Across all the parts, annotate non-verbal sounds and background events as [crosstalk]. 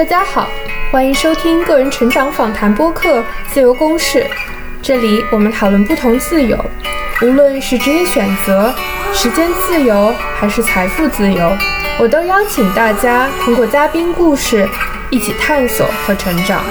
大家好，欢迎收听个人成长访谈播客《自由公式》。这里我们讨论不同自由，无论是职业选择、时间自由还是财富自由，我都邀请大家通过嘉宾故事一起探索和成长。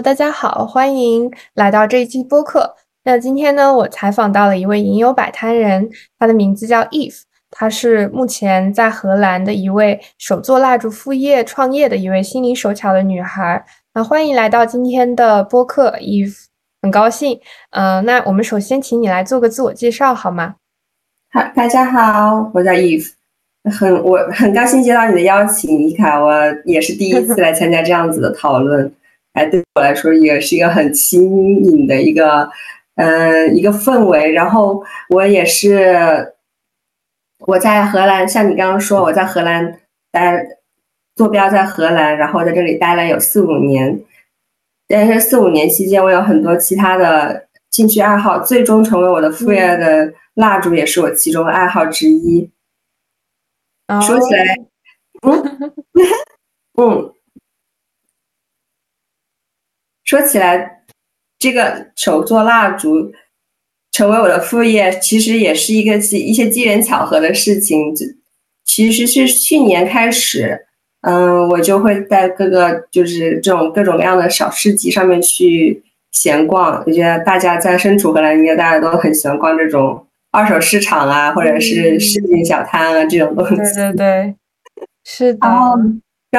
大家好，欢迎来到这一期播客。那今天呢，我采访到了一位吟游摆摊人，他的名字叫 Eve，他是目前在荷兰的一位手做蜡烛副业创业的一位心灵手巧的女孩。那欢迎来到今天的播客，Eve，很高兴。嗯，那我们首先请你来做个自我介绍好吗？好，大家好，我叫 Eve，很我很高兴接到你的邀请，伊卡，我也是第一次来参加这样子的讨论。哎，对我来说也是一个很新颖的一个，嗯，一个氛围。然后我也是我在荷兰，像你刚刚说，我在荷兰待坐标在荷兰，然后在这里待了有四五年。但是四五年期间，我有很多其他的兴趣爱好，最终成为我的副业的蜡烛也是我其中的爱好之一。说起来，嗯嗯。[laughs] 说起来，这个手做蜡烛成为我的副业，其实也是一个机一些机缘巧合的事情。其实是去年开始，嗯，我就会在各个就是这种各种各样的小市集上面去闲逛。我觉得大家在身处荷兰，应该大家都很喜欢逛这种二手市场啊，或者是市井小摊啊这种东西。对对对，是的。然后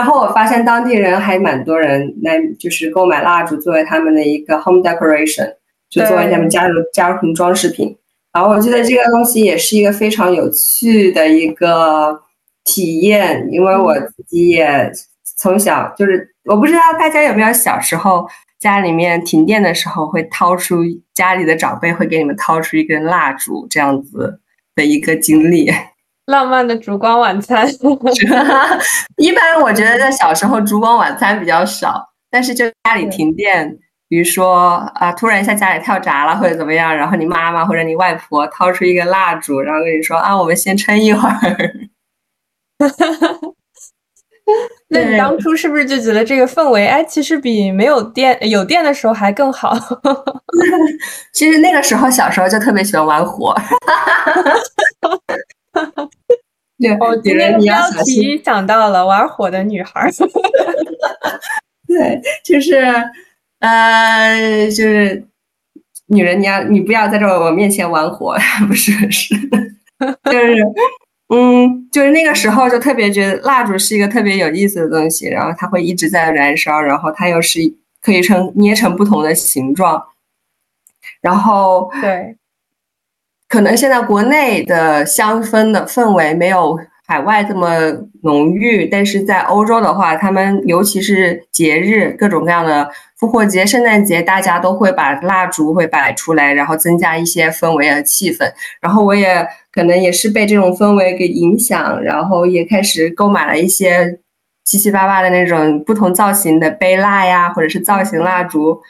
我发现当地人还蛮多人来，就是购买蜡烛作为他们的一个 home decoration，就作为他们家的家庭装饰品。然后我觉得这个东西也是一个非常有趣的一个体验，因为我自己也从小就是，我不知道大家有没有小时候家里面停电的时候会掏出家里的长辈会给你们掏出一根蜡烛这样子的一个经历。浪漫的烛光晚餐，[laughs] 一般我觉得在小时候烛光晚餐比较少，但是就家里停电，比如说啊，突然一下家里跳闸了或者怎么样，然后你妈妈或者你外婆掏出一个蜡烛，然后跟你说啊，我们先撑一会儿。[laughs] 那你当初是不是就觉得这个氛围，哎，其实比没有电有电的时候还更好？[laughs] 其实那个时候小时候就特别喜欢玩火。对，今天标题想到了玩火的女孩。[laughs] [laughs] 对，就是，呃，就是女人，你要你不要在这我面前玩火，[laughs] 不是是，就是，嗯，就是那个时候就特别觉得蜡烛是一个特别有意思的东西，然后它会一直在燃烧，然后它又是可以成捏成不同的形状，然后对。可能现在国内的香氛的氛围没有海外这么浓郁，但是在欧洲的话，他们尤其是节日，各种各样的复活节、圣诞节，大家都会把蜡烛会摆出来，然后增加一些氛围和气氛。然后我也可能也是被这种氛围给影响，然后也开始购买了一些七七八八的那种不同造型的杯蜡呀，或者是造型蜡烛。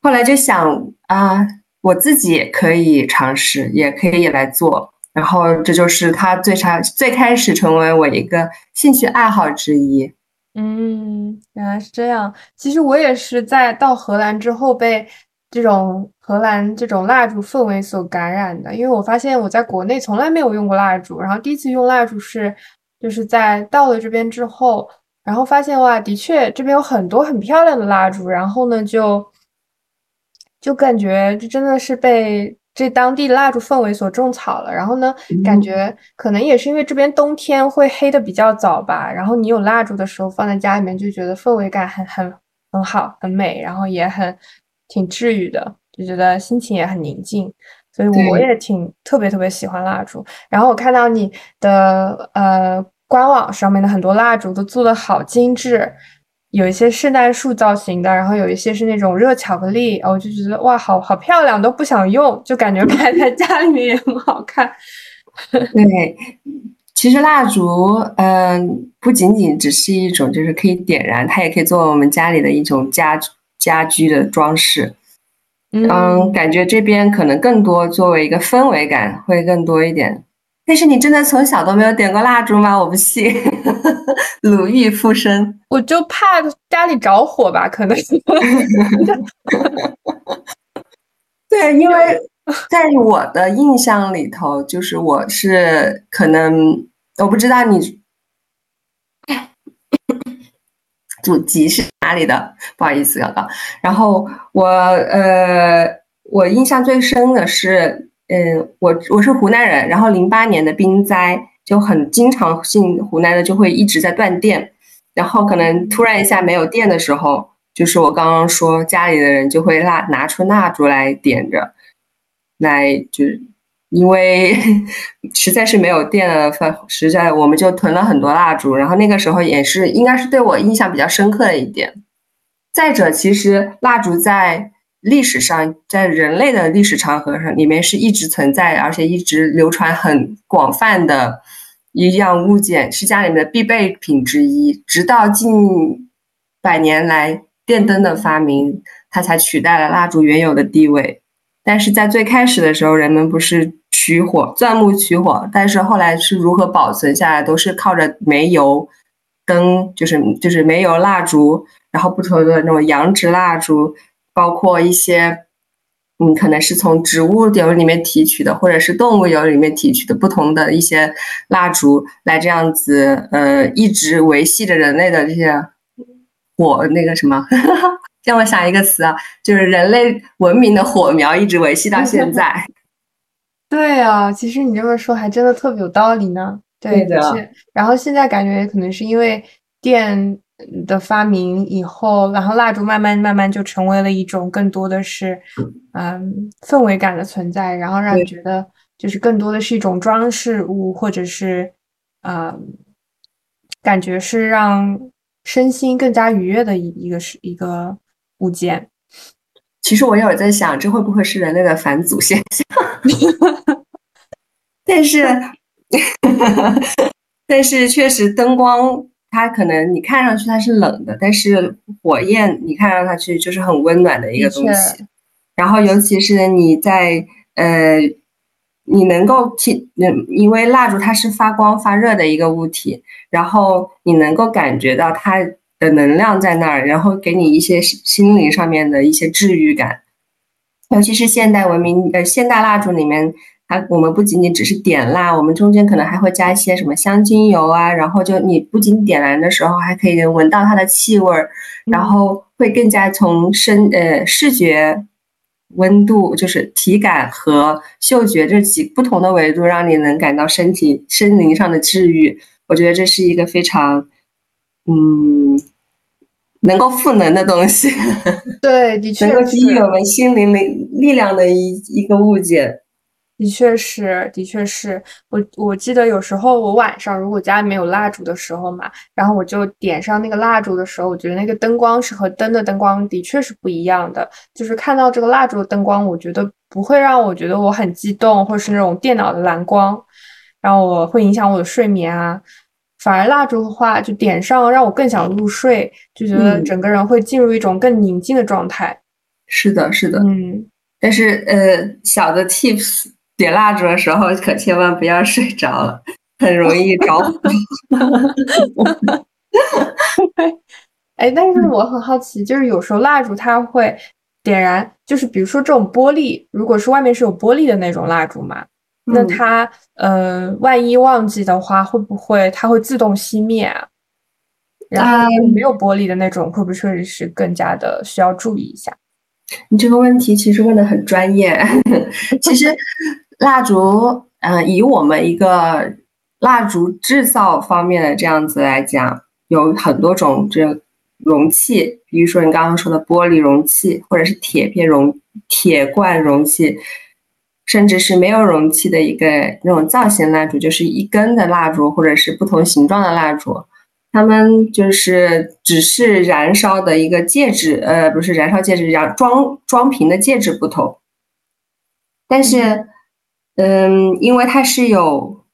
后来就想啊。我自己也可以尝试，也可以来做，然后这就是它最差最开始成为我一个兴趣爱好之一。嗯，原来是这样。其实我也是在到荷兰之后被这种荷兰这种蜡烛氛围所感染的，因为我发现我在国内从来没有用过蜡烛，然后第一次用蜡烛是就是在到了这边之后，然后发现哇，的确这边有很多很漂亮的蜡烛，然后呢就。就感觉这真的是被这当地蜡烛氛围所种草了。然后呢，感觉可能也是因为这边冬天会黑的比较早吧。然后你有蜡烛的时候放在家里面，就觉得氛围感很很很好，很美，然后也很挺治愈的，就觉得心情也很宁静。所以我也挺特别特别喜欢蜡烛。然后我看到你的呃官网上面的很多蜡烛都做的好精致。有一些圣诞树造型的，然后有一些是那种热巧克力，我就觉得哇，好好漂亮，都不想用，就感觉摆在家里面也很好看。[laughs] 对，其实蜡烛，嗯，不仅仅只是一种，就是可以点燃，它也可以作为我们家里的一种家家居的装饰。嗯，感觉这边可能更多作为一个氛围感会更多一点。但是你真的从小都没有点过蜡烛吗？我不信，鲁豫附身。我就怕家里着火吧，可能。[laughs] 对，因为在我的印象里头，就是我是可能我不知道你祖籍是哪里的，不好意思，刚刚。然后我呃，我印象最深的是。嗯，我我是湖南人，然后零八年的冰灾就很经常性，湖南的就会一直在断电，然后可能突然一下没有电的时候，就是我刚刚说家里的人就会蜡拿出蜡烛来点着，来就是因为 [laughs] 实在是没有电了，实在我们就囤了很多蜡烛，然后那个时候也是应该是对我印象比较深刻的一点。再者，其实蜡烛在。历史上，在人类的历史长河上，里面是一直存在，而且一直流传很广泛的一样物件，是家里面的必备品之一。直到近百年来，电灯的发明，它才取代了蜡烛原有的地位。但是在最开始的时候，人们不是取火钻木取火，但是后来是如何保存下来，都是靠着煤油灯，就是就是煤油蜡烛，然后不同的那种羊脂蜡烛。包括一些，嗯，可能是从植物油里面提取的，或者是动物油里面提取的不同的一些蜡烛，来这样子，呃，一直维系着人类的这些火，那个什么，[laughs] 让我想一个词啊，就是人类文明的火苗一直维系到现在。[laughs] 对啊，其实你这么说还真的特别有道理呢。对的。然后现在感觉可能是因为电。的发明以后，然后蜡烛慢慢慢慢就成为了一种更多的是，嗯，氛围感的存在，然后让你觉得就是更多的是一种装饰物，或者是，嗯，感觉是让身心更加愉悦的一一个是一个物件。其实我有在想，这会不会是人类的返祖现象？[laughs] 但是，[laughs] 但是确实灯光。它可能你看上去它是冷的，但是火焰你看上去就是很温暖的一个东西。然后尤其是你在呃，你能够体，嗯，因为蜡烛它是发光发热的一个物体，然后你能够感觉到它的能量在那儿，然后给你一些心灵上面的一些治愈感。尤其是现代文明呃，现代蜡烛里面。它我们不仅仅只是点蜡，我们中间可能还会加一些什么香精油啊，然后就你不仅点燃的时候还可以闻到它的气味儿，然后会更加从身呃视觉温度，就是体感和嗅觉这几不同的维度，让你能感到身体身灵上的治愈。我觉得这是一个非常嗯能够赋能的东西，[laughs] 对，的确能够给予我们心灵力力量的一一个物件。的确是，的确是我我记得有时候我晚上如果家里面有蜡烛的时候嘛，然后我就点上那个蜡烛的时候，我觉得那个灯光是和灯的灯光的确是不一样的。就是看到这个蜡烛的灯光，我觉得不会让我觉得我很激动，或者是那种电脑的蓝光，然后我会影响我的睡眠啊。反而蜡烛的话，就点上让我更想入睡，就觉得整个人会进入一种更宁静的状态。是的，是的，嗯。但是呃，小的 tips。点蜡烛的时候可千万不要睡着了，很容易着火。[laughs] 哎，但是我很好奇，就是有时候蜡烛它会点燃，就是比如说这种玻璃，如果是外面是有玻璃的那种蜡烛嘛，那它呃，万一忘记的话，会不会它会自动熄灭啊？然后没有玻璃的那种，会不会是更加的需要注意一下？你这个问题其实问的很专业，[laughs] 其实。蜡烛，嗯，以我们一个蜡烛制造方面的这样子来讲，有很多种这容器，比如说你刚刚说的玻璃容器，或者是铁片容、铁罐容器，甚至是没有容器的一个那种造型蜡烛，就是一根的蜡烛，或者是不同形状的蜡烛，它们就是只是燃烧的一个介质，呃，不是燃烧介质，燃装装瓶的介质不同，但是。嗯，因为它是有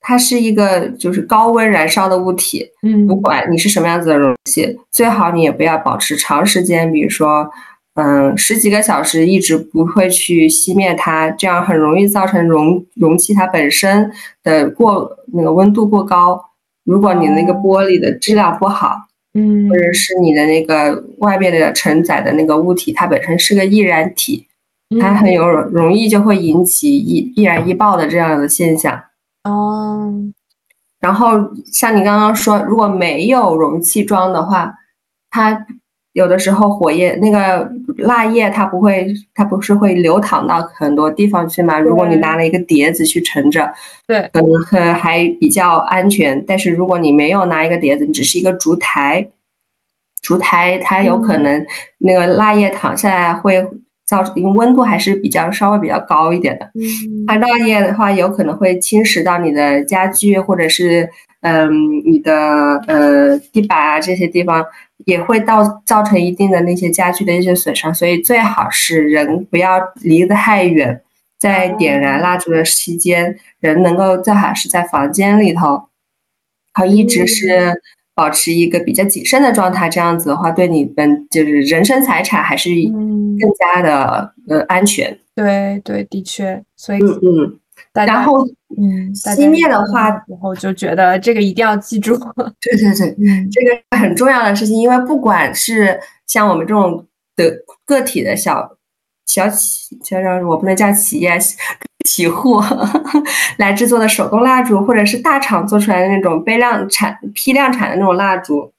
它是一个就是高温燃烧的物体，嗯，不管你是什么样子的容器，最好你也不要保持长时间，比如说，嗯，十几个小时一直不会去熄灭它，这样很容易造成容容器它本身的过那个温度过高。如果你那个玻璃的质量不好，嗯，或者是你的那个外面的承载的那个物体它本身是个易燃体，它很有容易就会引起易易燃易爆的这样的现象。哦，然后像你刚刚说，如果没有容器装的话，它有的时候火焰那个蜡液它不会，它不是会流淌到很多地方去吗？如果你拿了一个碟子去盛着，对，可能还还比较安全。但是如果你没有拿一个碟子，你只是一个烛台，烛台它有可能那个蜡液淌下来会。造成因为温度还是比较稍微比较高一点的，它蜡液的话有可能会侵蚀到你的家具或者是嗯你的呃地板啊这些地方，也会到造成一定的那些家具的一些损伤，所以最好是人不要离得太远，在点燃蜡烛的期间，人能够最好是在房间里头，好一直是。保持一个比较谨慎的状态，这样子的话，对你们就是人身财产还是更加的呃安全。对对，的确，所以嗯嗯，然后嗯，熄灭的话，然后就觉得这个一定要记住。[laughs] 对对对，这个很重要的事情，因为不管是像我们这种的个体的小。小企，叫叫我不能叫企业，企户 [laughs] 来制作的手工蜡烛，或者是大厂做出来的那种杯量产、批量产的那种蜡烛，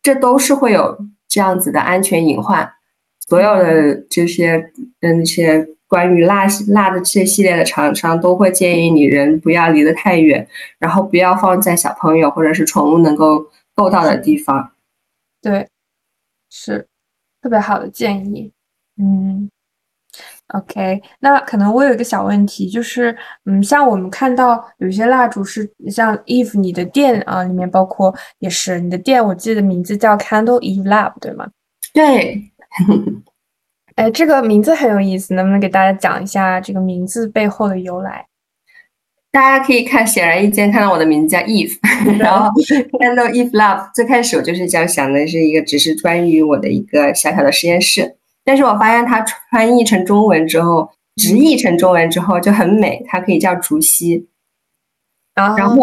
这都是会有这样子的安全隐患。所有的这些嗯，些关于蜡蜡的这些系列的厂商都会建议你人不要离得太远，然后不要放在小朋友或者是宠物能够够到的地方。对，是特别好的建议。嗯，OK，那可能我有一个小问题，就是，嗯，像我们看到有些蜡烛是像 Eve 你的店啊，里面包括也是你的店，我记得名字叫 Candle Eve Lab，对吗？对，[laughs] 哎，这个名字很有意思，能不能给大家讲一下这个名字背后的由来？大家可以看显而易见，看到我的名字叫 Eve，[laughs] 然后 Candle Eve Lab，最开始我就是这样想的，是一个只是关于我的一个小小的实验室。但是我发现它翻译成中文之后，直译成中文之后就很美，它可以叫竹溪。然后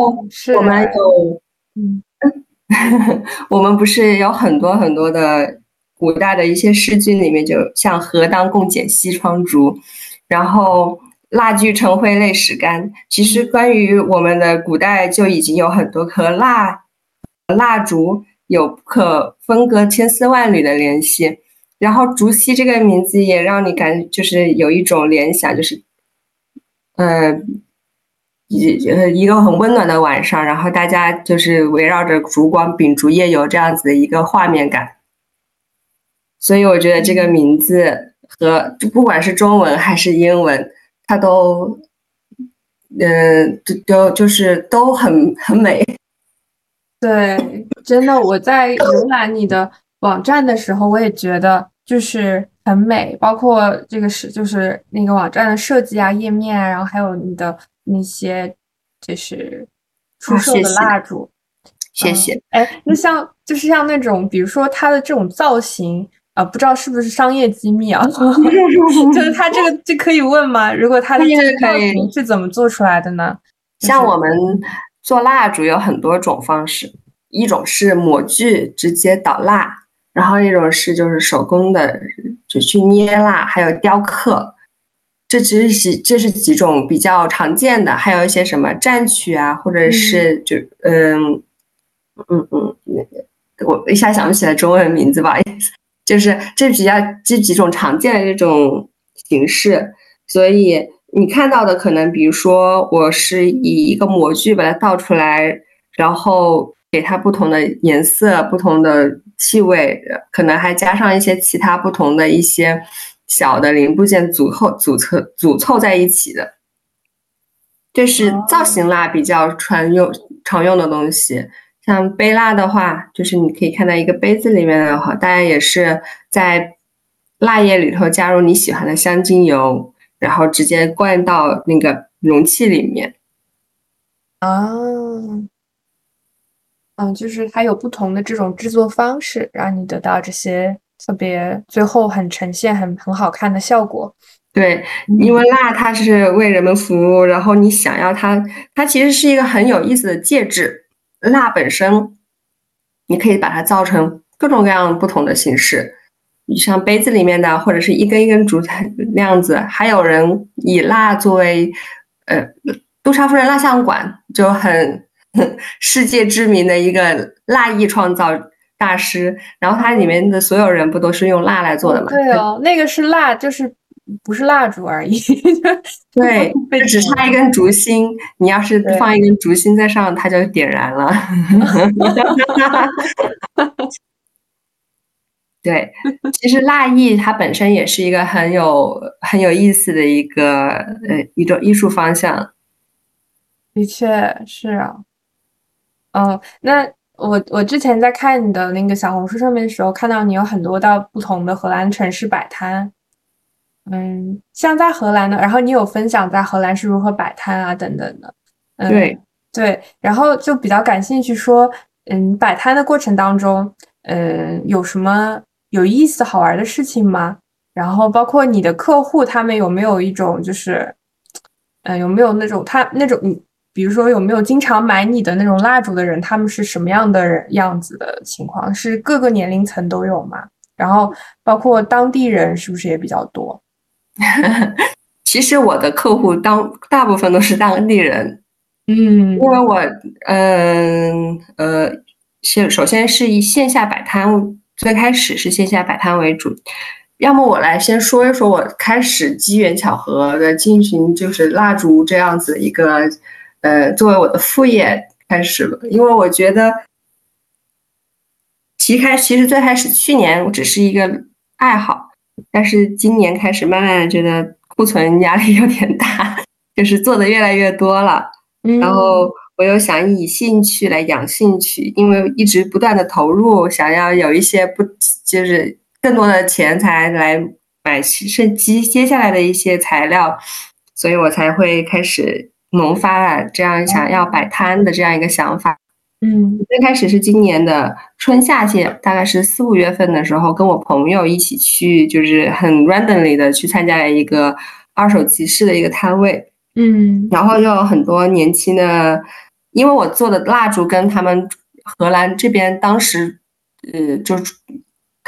我们有，嗯，[laughs] 我们不是有很多很多的古代的一些诗句里面，就像“何当共剪西窗烛”，然后“蜡炬成灰泪始干”。其实关于我们的古代就已经有很多和蜡蜡烛有不可分割、千丝万缕的联系。然后竹溪这个名字也让你感就是有一种联想，就是，呃，一呃一个很温暖的晚上，然后大家就是围绕着烛光秉烛夜游这样子的一个画面感。所以我觉得这个名字和就不管是中文还是英文，它都，嗯，都都就是都很很美。对，真的，我在浏览你的。网站的时候，我也觉得就是很美，包括这个是就是那个网站的设计啊、页面啊，然后还有你的那些就是出售的蜡烛，谢谢。哎，那像就是像那种，比如说它的这种造型啊，不知道是不是商业机密啊？[laughs] 就是它这个这可以问吗？如果它的这个造型是怎么做出来的呢？像我们做蜡烛有很多种方式，一种是模具直接倒蜡。然后一种是就是手工的，就去捏蜡，还有雕刻，这只是这是几种比较常见的，还有一些什么蘸曲啊，或者是就嗯嗯嗯，我一下想不起来中文名字，不好意思，就是这比较这几种常见的这种形式，所以你看到的可能，比如说我是以一个模具把它倒出来，然后给它不同的颜色，不同的。气味可能还加上一些其他不同的一些小的零部件组合、组凑、组凑在一起的，这是造型蜡比较常用常用的东西。像杯蜡的话，就是你可以看到一个杯子里面的话，大家也是在蜡液里头加入你喜欢的香精油，然后直接灌到那个容器里面。啊，嗯，就是它有不同的这种制作方式，让你得到这些特别最后很呈现很很好看的效果。对，因为蜡它是为人们服务，然后你想要它，它其实是一个很有意思的介质。蜡本身，你可以把它造成各种各样不同的形式，你像杯子里面的，或者是一根一根竹子那样子。还有人以蜡作为，呃，杜莎夫人蜡像馆就很 [laughs] 世界知名的一个蜡艺创造大师，然后它里面的所有人不都是用蜡来做的吗？对哦，那个是蜡，就是。不是蜡烛而已，[laughs] 对，只差一根烛芯。你要是放一根烛芯在上，它就点燃了。[laughs] 对，其实蜡艺它本身也是一个很有很有意思的一个呃一种艺术方向。的确是啊，嗯，那我我之前在看你的那个小红书上面的时候，看到你有很多到不同的荷兰城市摆摊。嗯，像在荷兰呢，然后你有分享在荷兰是如何摆摊啊等等的。对对，然后就比较感兴趣，说嗯，摆摊的过程当中，嗯，有什么有意思好玩的事情吗？然后包括你的客户他们有没有一种就是，嗯，有没有那种他那种，比如说有没有经常买你的那种蜡烛的人，他们是什么样的人样子的情况？是各个年龄层都有吗？然后包括当地人是不是也比较多？[laughs] 其实我的客户当大部分都是当地人，嗯，因为我，嗯呃，先首先是以线下摆摊，最开始是线下摆摊为主。要么我来先说一说，我开始机缘巧合的进行就是蜡烛这样子一个，呃，作为我的副业开始了。因为我觉得，其开其实最开始去年我只是一个爱好。但是今年开始，慢慢的觉得库存压力有点大，就是做的越来越多了。然后我又想以兴趣来养兴趣，因为一直不断的投入，想要有一些不就是更多的钱财来买剩接接下来的一些材料，所以我才会开始萌发了这样想要摆摊的这样一个想法。嗯，最开始是今年的春夏季，大概是四五月份的时候，跟我朋友一起去，就是很 randomly 的去参加了一个二手集市的一个摊位。嗯，然后就有很多年轻的，因为我做的蜡烛跟他们荷兰这边当时，呃，就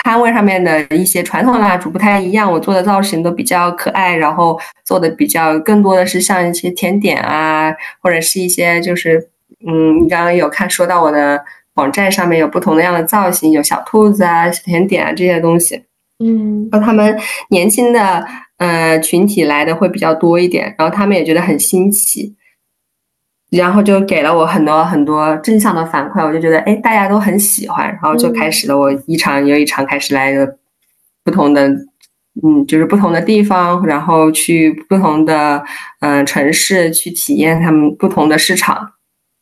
摊位上面的一些传统蜡烛不太一样，我做的造型都比较可爱，然后做的比较更多的是像一些甜点啊，或者是一些就是。嗯，你刚刚有看说到我的网站上面有不同的样的造型，有小兔子啊、小甜点啊这些东西。嗯，和他们年轻的呃群体来的会比较多一点，然后他们也觉得很新奇，然后就给了我很多很多正向的反馈，我就觉得哎大家都很喜欢，然后就开始了我一场又一场开始来的不同的嗯就是不同的地方，然后去不同的嗯城市去体验他们不同的市场。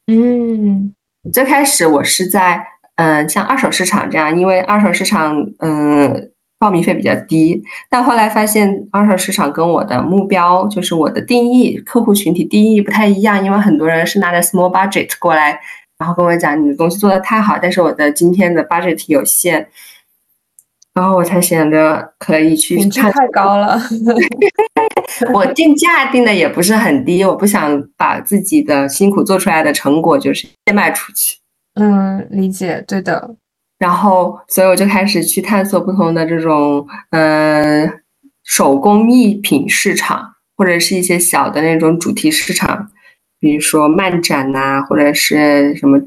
嗯，最开始我是在嗯，像二手市场这样，因为二手市场嗯报名费比较低，但后来发现二手市场跟我的目标就是我的定义客户群体定义不太一样，因为很多人是拿着 small budget 过来，然后跟我讲你的东西做的太好，但是我的今天的 budget 有限，然后我才想着可以去看太高了。[laughs] 我定价定的也不是很低，我不想把自己的辛苦做出来的成果就是先卖出去。嗯，理解，对的。然后，所以我就开始去探索不同的这种，嗯，手工艺品市场，或者是一些小的那种主题市场，比如说漫展呐，或者是什么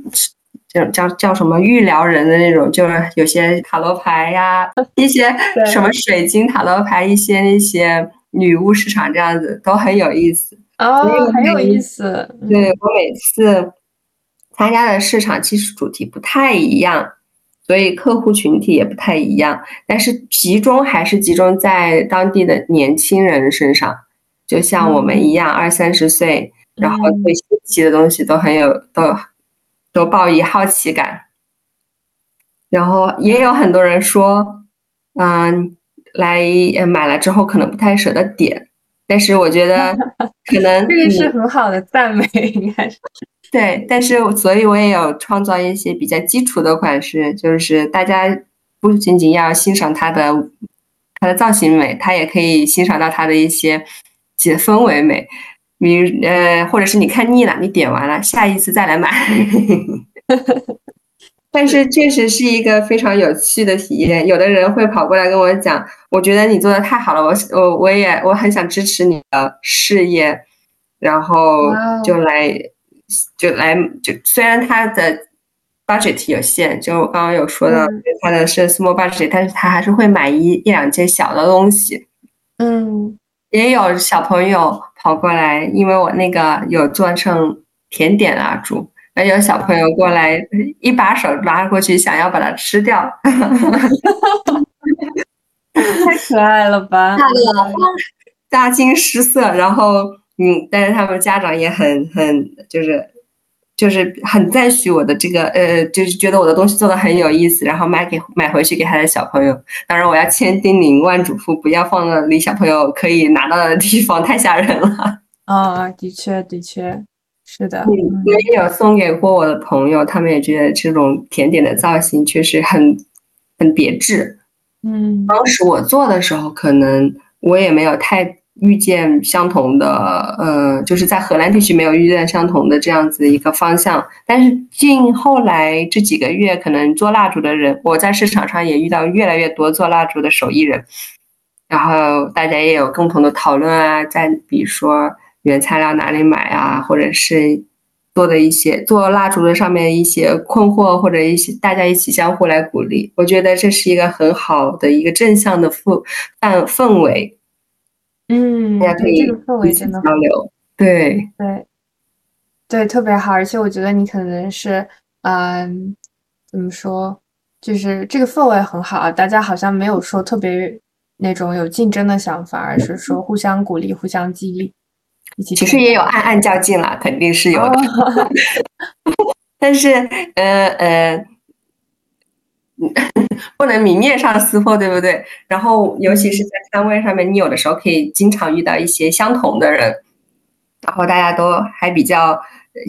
叫叫叫什么玉疗人的那种，就是有些塔罗牌呀，一些 [laughs] 什么水晶塔罗牌，一些那些。女巫市场这样子都很有意思哦，很有意思。对我每次参加的市场其实主题不太一样，所以客户群体也不太一样，但是集中还是集中在当地的年轻人身上，就像我们一样，二三十岁，然后对新奇的东西都很有，都都抱以好奇感。然后也有很多人说，嗯。来买了之后可能不太舍得点，但是我觉得 [laughs] 可能这个是很好的赞美，应该是对，但是所以我也有创造一些比较基础的款式，就是大家不仅仅要欣赏它的它的造型美，它也可以欣赏到它的一些解氛围美。比如呃，或者是你看腻了，你点完了，下一次再来买。[laughs] 但是确实是一个非常有趣的体验。有的人会跑过来跟我讲，我觉得你做的太好了，我我我也我很想支持你的事业，然后就来就来就虽然他的 budget 有限，就我刚刚有说到他的是 small budget，但是他还是会买一一两件小的东西。嗯，也有小朋友。跑过来，因为我那个有做成甜点蜡烛，那有小朋友过来，一把手拉过去，想要把它吃掉，[laughs] 太可爱了吧！大惊失色，然后嗯，但是他们家长也很很就是。就是很赞许我的这个，呃，就是觉得我的东西做的很有意思，然后买给买回去给他的小朋友。当然，我要千叮咛万嘱咐，不要放到离小朋友可以拿到的地方，太吓人了。啊，的确，的确是的。我也有送给过我的朋友，他们也觉得这种甜点的造型确实很很别致。嗯，当时我做的时候，可能我也没有太。遇见相同的，呃，就是在荷兰地区没有遇见相同的这样子一个方向。但是近后来这几个月，可能做蜡烛的人，我在市场上也遇到越来越多做蜡烛的手艺人，然后大家也有共同的讨论啊，在比如说原材料哪里买啊，或者是做的一些做蜡烛的上面一些困惑，或者一些大家一起相互来鼓励，我觉得这是一个很好的一个正向的氛氛氛围。嗯，大家可以这个氛围真的交流，对对对，特别好。而且我觉得你可能是，嗯，怎么说，就是这个氛围很好，大家好像没有说特别那种有竞争的想法，而是说互相鼓励、互相激励。其实也有暗暗较劲了，肯定是有的。[laughs] [laughs] 但是，呃呃。[laughs] 不能明面上撕破，对不对？然后，尤其是在摊位上面，你有的时候可以经常遇到一些相同的人，然后大家都还比较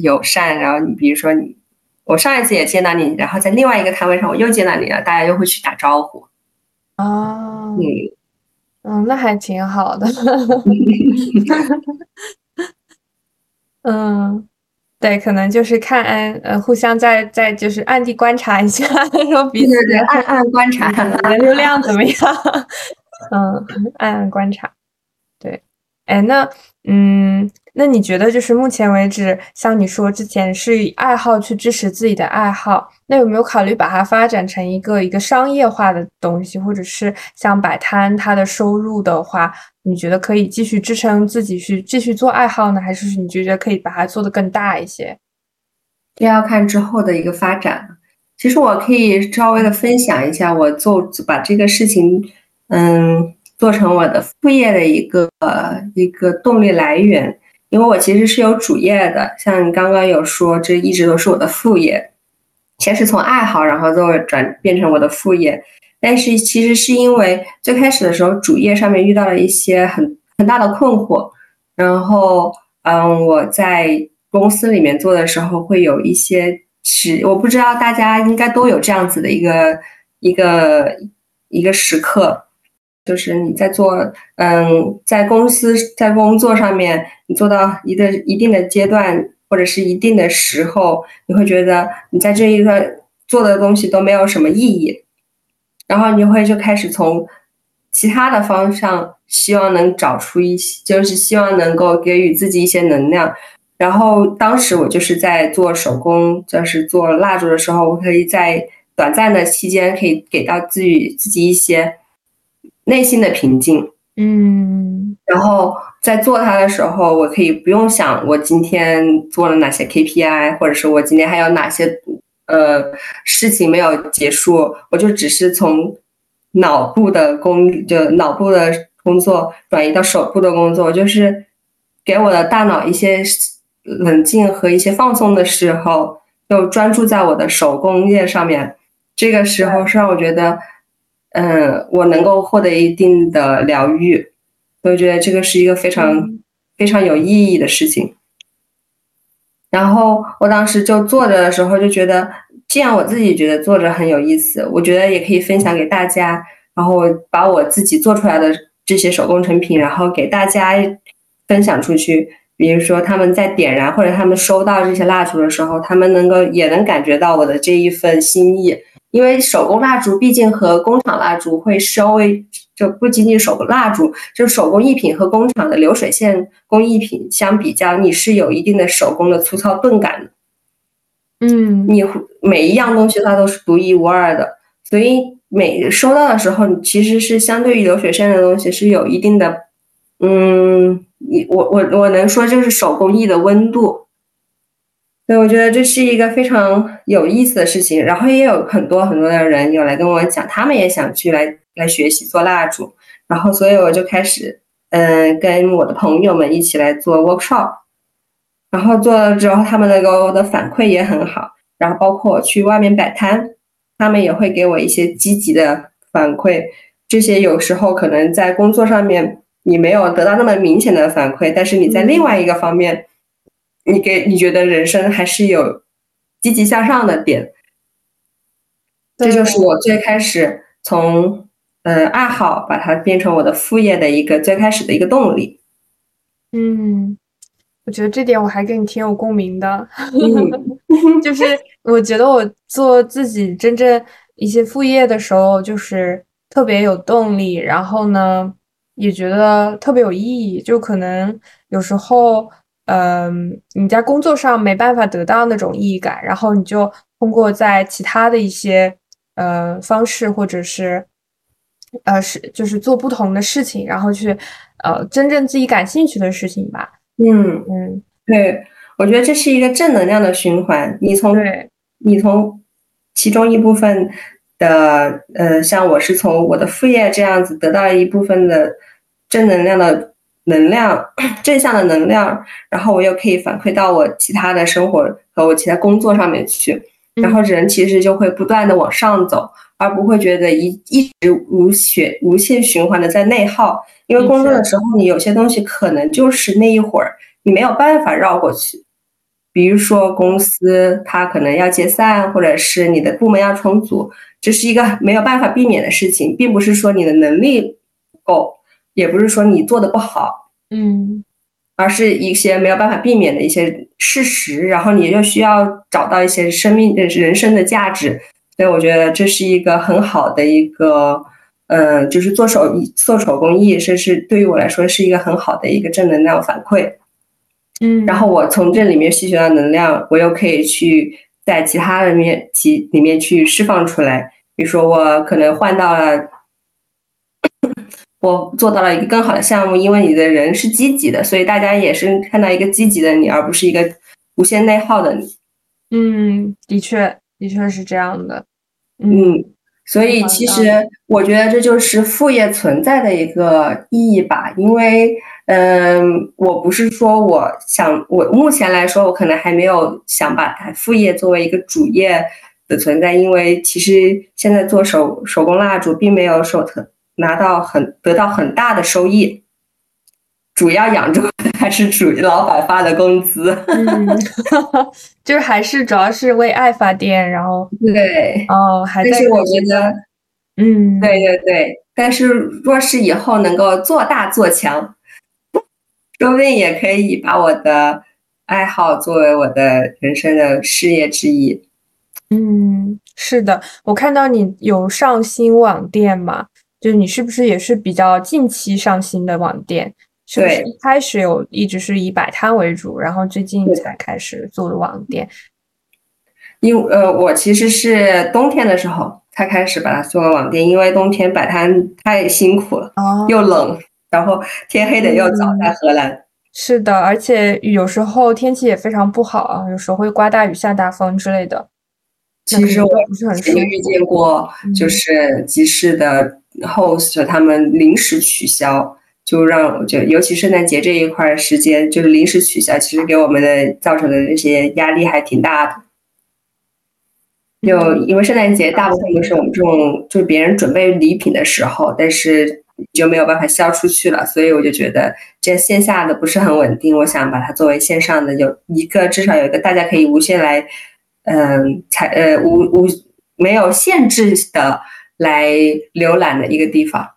友善。然后你比如说你，我上一次也见到你，然后在另外一个摊位上我又见到你了，大家又会去打招呼。哦，嗯嗯，那还挺好的。[laughs] [laughs] 嗯。对，可能就是看嗯，呃，互相在在就是暗地观察一下，[laughs] 说彼此暗暗观察，人流量怎么样？[laughs] 嗯，暗暗观察。对，哎，那，嗯，那你觉得就是目前为止，像你说之前是以爱好去支持自己的爱好，那有没有考虑把它发展成一个一个商业化的东西，或者是像摆摊，它的收入的话？你觉得可以继续支撑自己去继续做爱好呢，还是你觉得可以把它做得更大一些？这要看之后的一个发展。其实我可以稍微的分享一下，我做把这个事情，嗯，做成我的副业的一个一个动力来源。因为我其实是有主业的，像你刚刚有说，这一直都是我的副业，先是从爱好，然后最后转变成我的副业。但是其实是因为最开始的时候，主业上面遇到了一些很很大的困惑，然后嗯，我在公司里面做的时候会有一些时，我不知道大家应该都有这样子的一个一个一个时刻，就是你在做嗯，在公司在工作上面，你做到一个一定的阶段或者是一定的时候，你会觉得你在这一个做的东西都没有什么意义。然后你会就开始从其他的方向，希望能找出一些，就是希望能够给予自己一些能量。然后当时我就是在做手工，就是做蜡烛的时候，我可以在短暂的期间可以给到自己自己一些内心的平静。嗯，然后在做它的时候，我可以不用想我今天做了哪些 KPI，或者是我今天还有哪些。呃，事情没有结束，我就只是从脑部的工，就脑部的工作转移到手部的工作，就是给我的大脑一些冷静和一些放松的时候，就专注在我的手工业上面。这个时候是让我觉得，嗯，我能够获得一定的疗愈，我觉得这个是一个非常非常有意义的事情。然后我当时就坐着的时候就觉得，既然我自己觉得坐着很有意思，我觉得也可以分享给大家，然后把我自己做出来的这些手工成品，然后给大家分享出去。比如说他们在点燃或者他们收到这些蜡烛的时候，他们能够也能感觉到我的这一份心意。因为手工蜡烛毕竟和工厂蜡烛会稍微就不仅仅手工蜡烛，就是手工艺品和工厂的流水线工艺品相比较，你是有一定的手工的粗糙钝感的。嗯，你每一样东西它都是独一无二的，所以每收到的时候，你其实是相对于流水线的东西是有一定的，嗯，你我我我能说就是手工艺的温度。对，我觉得这是一个非常有意思的事情，然后也有很多很多的人有来跟我讲，他们也想去来来学习做蜡烛，然后所以我就开始，嗯，跟我的朋友们一起来做 workshop，然后做了之后，他们那个的反馈也很好，然后包括我去外面摆摊，他们也会给我一些积极的反馈，这些有时候可能在工作上面你没有得到那么明显的反馈，但是你在另外一个方面。你给你觉得人生还是有积极向上的点，这就是我最开始从呃爱好把它变成我的副业的一个最开始的一个动力。嗯，我觉得这点我还跟你挺有共鸣的，[laughs] 就是我觉得我做自己真正一些副业的时候，就是特别有动力，然后呢也觉得特别有意义，就可能有时候。嗯，你在工作上没办法得到那种意义感，然后你就通过在其他的一些呃方式，或者是呃是就是做不同的事情，然后去呃真正自己感兴趣的事情吧。嗯嗯，对，我觉得这是一个正能量的循环。你从你从其中一部分的呃，像我是从我的副业这样子得到一部分的正能量的。能量 [clears throat] 正向的能量，然后我又可以反馈到我其他的生活和我其他工作上面去，然后人其实就会不断的往上走，而不会觉得一一直无血无限循环的在内耗。因为工作的时候，你有些东西可能就是那一会儿你没有办法绕过去，比如说公司它可能要解散，或者是你的部门要重组，这是一个没有办法避免的事情，并不是说你的能力不够。也不是说你做的不好，嗯，而是一些没有办法避免的一些事实，然后你就需要找到一些生命人生的价值，所以我觉得这是一个很好的一个，嗯，就是做手做手工艺，这是对于我来说是一个很好的一个正能量反馈，嗯，然后我从这里面吸取到能量，我又可以去在其他的面其里面去释放出来，比如说我可能换到了。我做到了一个更好的项目，因为你的人是积极的，所以大家也是看到一个积极的你，而不是一个无限内耗的你。嗯，的确，的确是这样的。嗯，所以其实我觉得这就是副业存在的一个意义吧。因为，嗯，我不是说我想，我目前来说，我可能还没有想把它副业作为一个主业的存在，因为其实现在做手手工蜡烛并没有手特。拿到很得到很大的收益，主要养着 [laughs] 还是属于老板发的工资，嗯，[laughs] 就是还是主要是为爱发电，然后对，哦，还但是我觉得，嗯，对对对，但是若是以后能够做大做强，说不定也可以把我的爱好作为我的人生的事业之一。嗯，是的，我看到你有上新网店嘛。就是你是不是也是比较近期上新的网店？是不是一开始有一直是以摆摊为主，然后最近才开始做的网店？因呃，我其实是冬天的时候才开始把它做了网店，因为冬天摆摊太辛苦了，又冷，然后天黑的又早，在荷兰。是的，而且有时候天气也非常不好啊，有时候会刮大雨、下大风之类的。其实我不是很遇见过，就是集市的。host 他们临时取消，就让我就尤其圣诞节这一块时间，就是临时取消，其实给我们的造成的这些压力还挺大的。就因为圣诞节大部分都是我们这种，就是别人准备礼品的时候，但是就没有办法销出去了。所以我就觉得这线下的不是很稳定，我想把它作为线上的，有一个至少有一个大家可以无限来，嗯，才呃无无没有限制的来浏览的一个地方。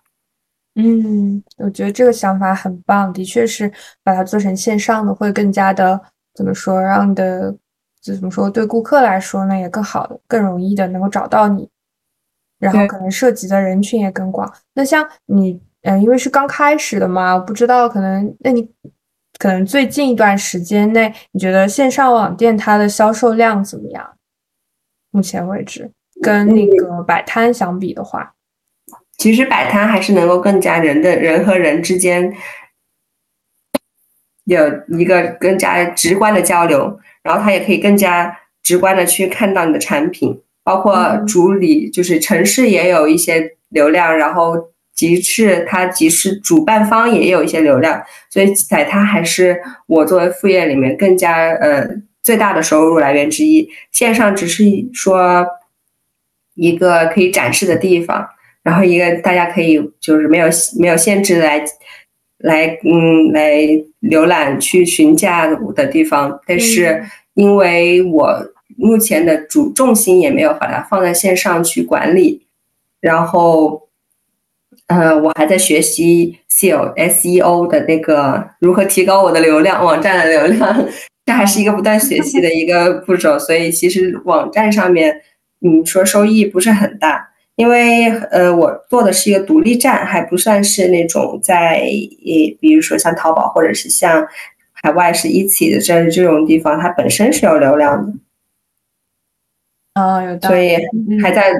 嗯，我觉得这个想法很棒，的确是把它做成线上的会更加的怎么说，让的就怎么说，对顾客来说呢也更好的、更容易的能够找到你，然后可能涉及的人群也更广。那像你，嗯，因为是刚开始的嘛，我不知道可能，那你可能最近一段时间内，你觉得线上网店它的销售量怎么样？目前为止，跟那个摆摊相比的话。其实摆摊还是能够更加人的人和人之间有一个更加直观的交流，然后他也可以更加直观的去看到你的产品，包括主理就是城市也有一些流量，然后集市它集市主办方也有一些流量，所以在它还是我作为副业里面更加呃最大的收入来源之一。线上只是说一个可以展示的地方。然后一个大家可以就是没有没有限制来来嗯来浏览去询价的地方，但是因为我目前的主重心也没有把它放在线上去管理，然后呃我还在学习 SEO SEO 的那个如何提高我的流量网站的流量，[laughs] 这还是一个不断学习的一个步骤，所以其实网站上面你说收益不是很大。因为呃，我做的是一个独立站，还不算是那种在呃，比如说像淘宝或者是像海外是一起的这这种地方，它本身是有流量的。啊，有道理。所以还在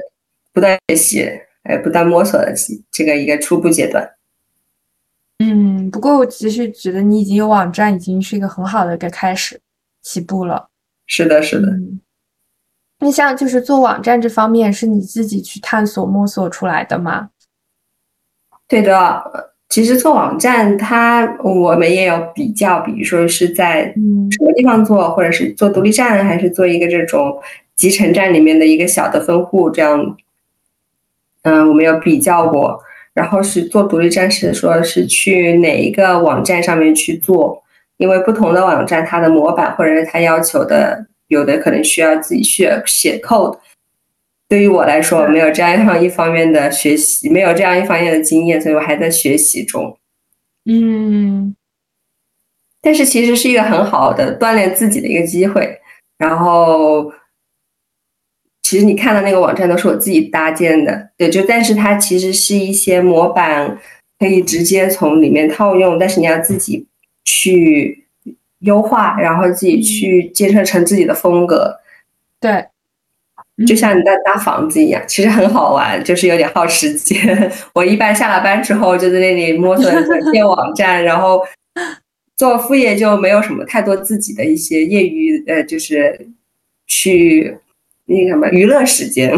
不断学习，呃，不断摸索的这个一个初步阶段。嗯，不过我其实觉得你已经有网站，已经是一个很好的一个开始起步了。是的，是的。那像就是做网站这方面，是你自己去探索摸索出来的吗？对的，其实做网站，它我们也有比较，比如说是在什么地方做，或者是做独立站，还是做一个这种集成站里面的一个小的分户这样。嗯，我们有比较过，然后是做独立站时说是去哪一个网站上面去做，因为不同的网站它的模板或者是它要求的。有的可能需要自己去写 code，对于我来说没有这样一方面的学习，没有这样一方面的经验，所以我还在学习中。嗯，但是其实是一个很好的锻炼自己的一个机会。然后，其实你看到那个网站都是我自己搭建的，对，就但是它其实是一些模板，可以直接从里面套用，但是你要自己去。优化，然后自己去建设成自己的风格，对，就像你在搭房子一样，其实很好玩，就是有点耗时间。[laughs] 我一般下了班之后就在那里摸索 [laughs] 建网站，然后做副业就没有什么太多自己的一些业余，呃，就是去那个什么娱乐时间。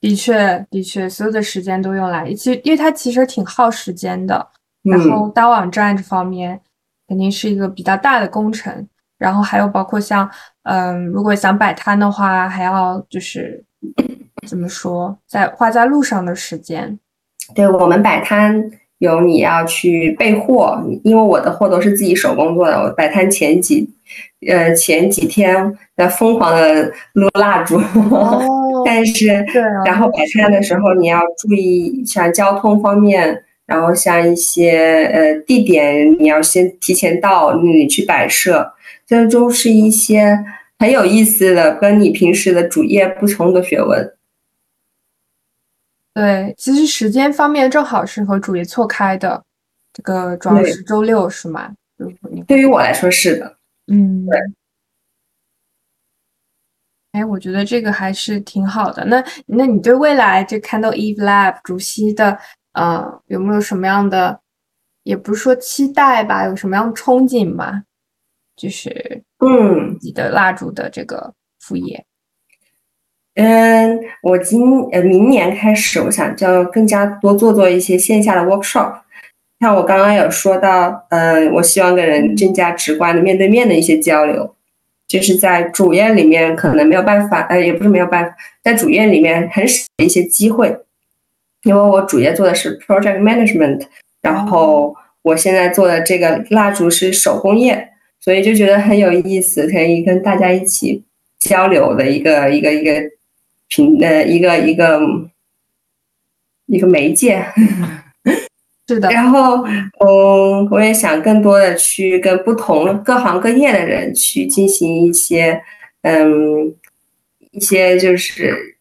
的确，的确，所有的时间都用来，其实因为它其实挺耗时间的，然后搭网站这方面。肯定是一个比较大的工程，然后还有包括像，嗯，如果想摆摊的话，还要就是怎么说，在花在路上的时间。对我们摆摊有你要去备货，因为我的货都是自己手工做的。我摆摊前几，呃，前几天在疯狂的撸蜡烛，[laughs] 但是，然后摆摊的时候你要注意像交通方面。然后像一些呃地点，你要先提前到那里去摆设，这都是一些很有意思的，跟你平时的主业不同的学问。对，其实时间方面正好是和主业错开的，这个主要是周六是吗？对于我来说是的。嗯，对。哎，我觉得这个还是挺好的。那那你对未来这 Candle Eve Lab 主席的？呃，有没有什么样的，也不是说期待吧，有什么样的憧憬吧？就是嗯，你的蜡烛的这个副业。嗯，我今呃明年开始，我想就更加多做做一些线下的 workshop。像我刚刚有说到，嗯，我希望跟人更加直观的面对面的一些交流，就是在主页里面可能没有办法，呃，也不是没有办法，在主页里面很少一些机会。因为我主页做的是 project management，然后我现在做的这个蜡烛是手工业，所以就觉得很有意思，可以跟大家一起交流的一个一个一个平呃一个一个一个媒介。[laughs] 是的，然后，嗯，我也想更多的去跟不同各行各业的人去进行一些，嗯，一些就是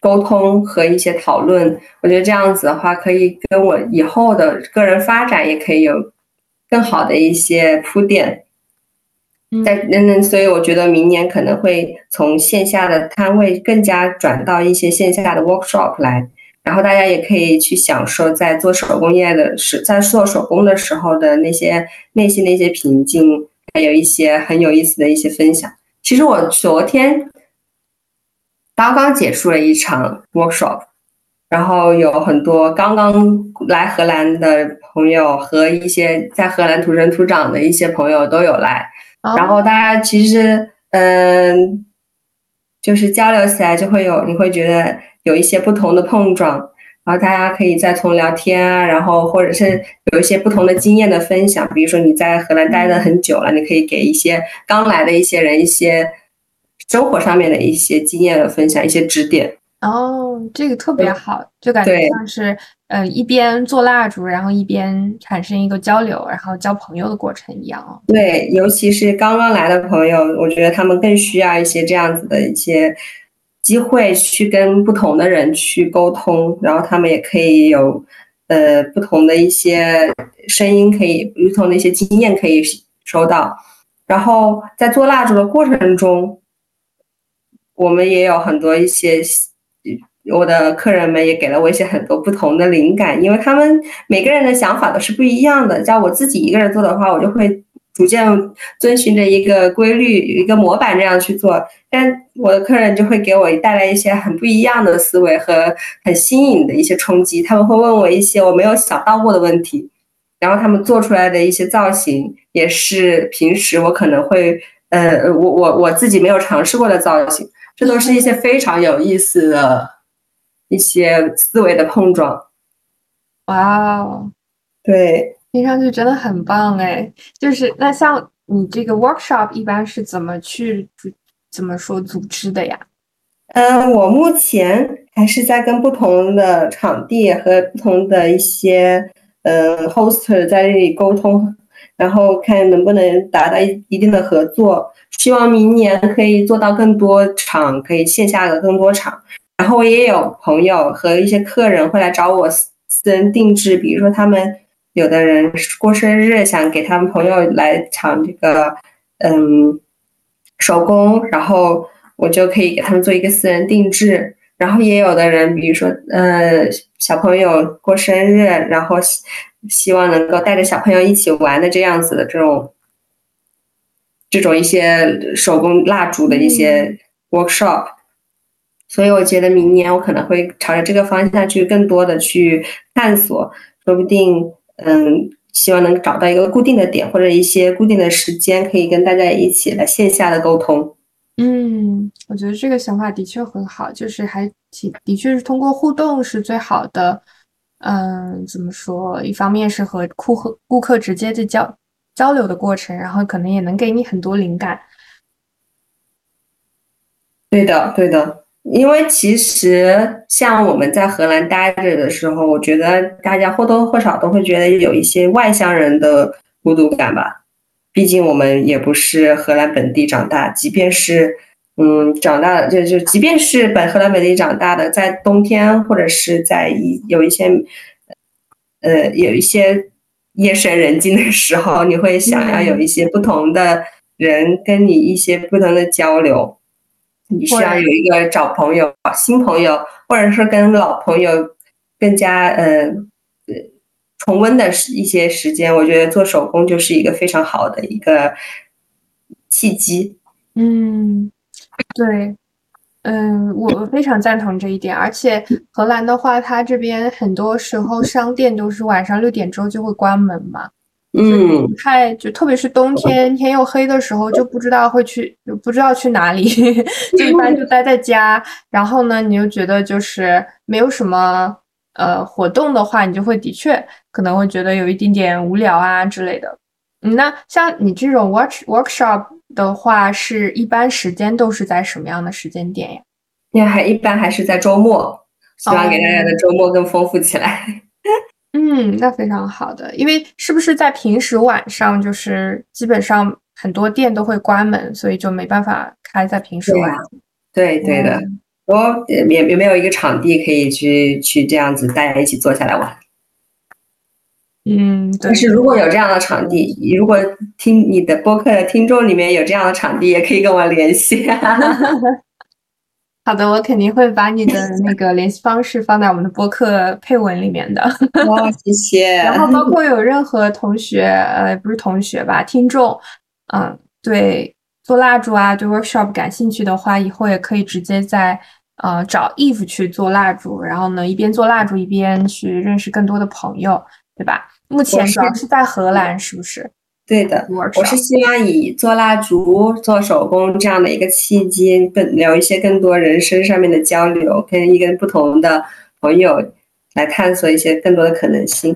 沟通和一些讨论。我觉得这样子的话，可以跟我以后的个人发展也可以有更好的一些铺垫。在嗯嗯，所以我觉得明年可能会从线下的摊位更加转到一些线下的 workshop 来。然后大家也可以去享受在做手工业的时，在做手工的时候的那些内心的一些平静，还有一些很有意思的一些分享。其实我昨天刚刚结束了一场 workshop，然后有很多刚刚来荷兰的朋友和一些在荷兰土生土长的一些朋友都有来，然后大家其实嗯，就是交流起来就会有，你会觉得。有一些不同的碰撞，然后大家可以再从聊天啊，然后或者是有一些不同的经验的分享。比如说你在荷兰待的很久了，你可以给一些刚来的一些人一些生活上面的一些经验的分享，一些指点。哦，这个特别好，就感觉像是呃一边做蜡烛，然后一边产生一个交流，然后交朋友的过程一样哦。对，尤其是刚刚来的朋友，我觉得他们更需要一些这样子的一些。机会去跟不同的人去沟通，然后他们也可以有呃不同的一些声音，可以不同的一些经验可以收到。然后在做蜡烛的过程中，我们也有很多一些我的客人们也给了我一些很多不同的灵感，因为他们每个人的想法都是不一样的。叫我自己一个人做的话，我就会。逐渐遵循着一个规律、一个模板这样去做，但我的客人就会给我带来一些很不一样的思维和很新颖的一些冲击。他们会问我一些我没有想到过的问题，然后他们做出来的一些造型也是平时我可能会，呃，我我我自己没有尝试过的造型。这都是一些非常有意思的一些思维的碰撞。哇哦，对。听上去真的很棒哎，就是那像你这个 workshop 一般是怎么去怎么说组织的呀？嗯，我目前还是在跟不同的场地和不同的一些嗯 hoster 在这里沟通，然后看能不能达到一一定的合作。希望明年可以做到更多场，可以线下的更多场。然后我也有朋友和一些客人会来找我私人定制，比如说他们。有的人过生日，想给他们朋友来抢这个，嗯，手工，然后我就可以给他们做一个私人定制。然后也有的人，比如说，呃，小朋友过生日，然后希希望能够带着小朋友一起玩的这样子的这种，这种一些手工蜡烛的一些 workshop。所以我觉得明年我可能会朝着这个方向去更多的去探索，说不定。嗯，希望能找到一个固定的点或者一些固定的时间，可以跟大家一起来线下的沟通。嗯，我觉得这个想法的确很好，就是还挺的确是通过互动是最好的。嗯，怎么说？一方面是和顾客顾客直接的交交流的过程，然后可能也能给你很多灵感。对的，对的。因为其实像我们在荷兰待着的时候，我觉得大家或多或少都会觉得有一些外乡人的孤独感吧。毕竟我们也不是荷兰本地长大，即便是嗯长大就就即便是本荷兰本地长大的，在冬天或者是在一有一些呃有一些夜深人静的时候，你会想要有一些不同的人跟你一些不同的交流。你需要有一个找朋友、新朋友，或者是跟老朋友更加呃重温的一些时间。我觉得做手工就是一个非常好的一个契机。嗯，对，嗯，我非常赞同这一点。而且荷兰的话，它这边很多时候商店都是晚上六点之后就会关门嘛。嗯，太就特别是冬天天又黑的时候，就不知道会去，就不知道去哪里，[laughs] 就一般就待在家。然后呢，你又觉得就是没有什么呃活动的话，你就会的确可能会觉得有一点点无聊啊之类的。嗯，那像你这种 watch workshop 的话，是一般时间都是在什么样的时间点呀？那还一般还是在周末，希望给大家的周末更丰富起来。嗯，那非常好的，因为是不是在平时晚上，就是基本上很多店都会关门，所以就没办法开在平时晚上。对对的，我也也没有一个场地可以去去这样子大家一起坐下来玩。嗯，但是如果有这样的场地，如果听你的播客的听众里面有这样的场地，也可以跟我联系。[laughs] 好的，我肯定会把你的那个联系方式放在我们的播客配文里面的。哦，谢谢。[laughs] 然后包括有任何同学，呃，不是同学吧，听众，嗯，对做蜡烛啊，对 workshop 感兴趣的话，以后也可以直接在呃找 Eve 去做蜡烛，然后呢一边做蜡烛一边去认识更多的朋友，对吧？目前主要是在荷兰，是不是？对的，我是希望以做蜡烛、做手工这样的一个契机，更聊一些更多人生上面的交流，跟一个不同的朋友来探索一些更多的可能性。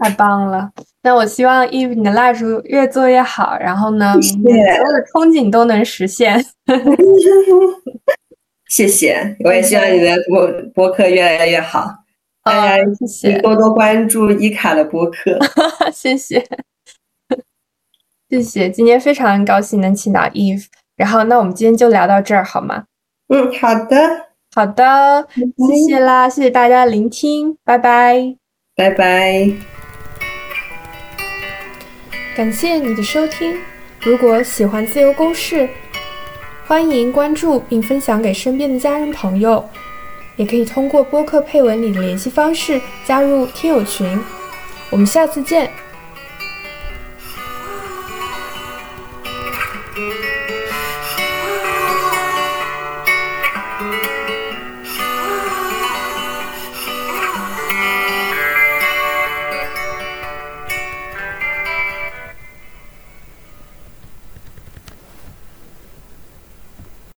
太棒了！那我希望 Eve 你的蜡烛越做越好，然后呢，你所有的憧憬都能实现。[laughs] 谢谢，我也希望你的播播客越来越好，大家谢谢多多关注伊卡的播客，[laughs] 谢谢。谢谢，今天非常高兴能请到 Eve，然后那我们今天就聊到这儿好吗？嗯，好的，好的，谢谢啦，谢谢大家聆听，拜拜，拜拜，感谢你的收听。如果喜欢自由公式，欢迎关注并分享给身边的家人朋友，也可以通过播客配文里的联系方式加入听友群。我们下次见。Thank you.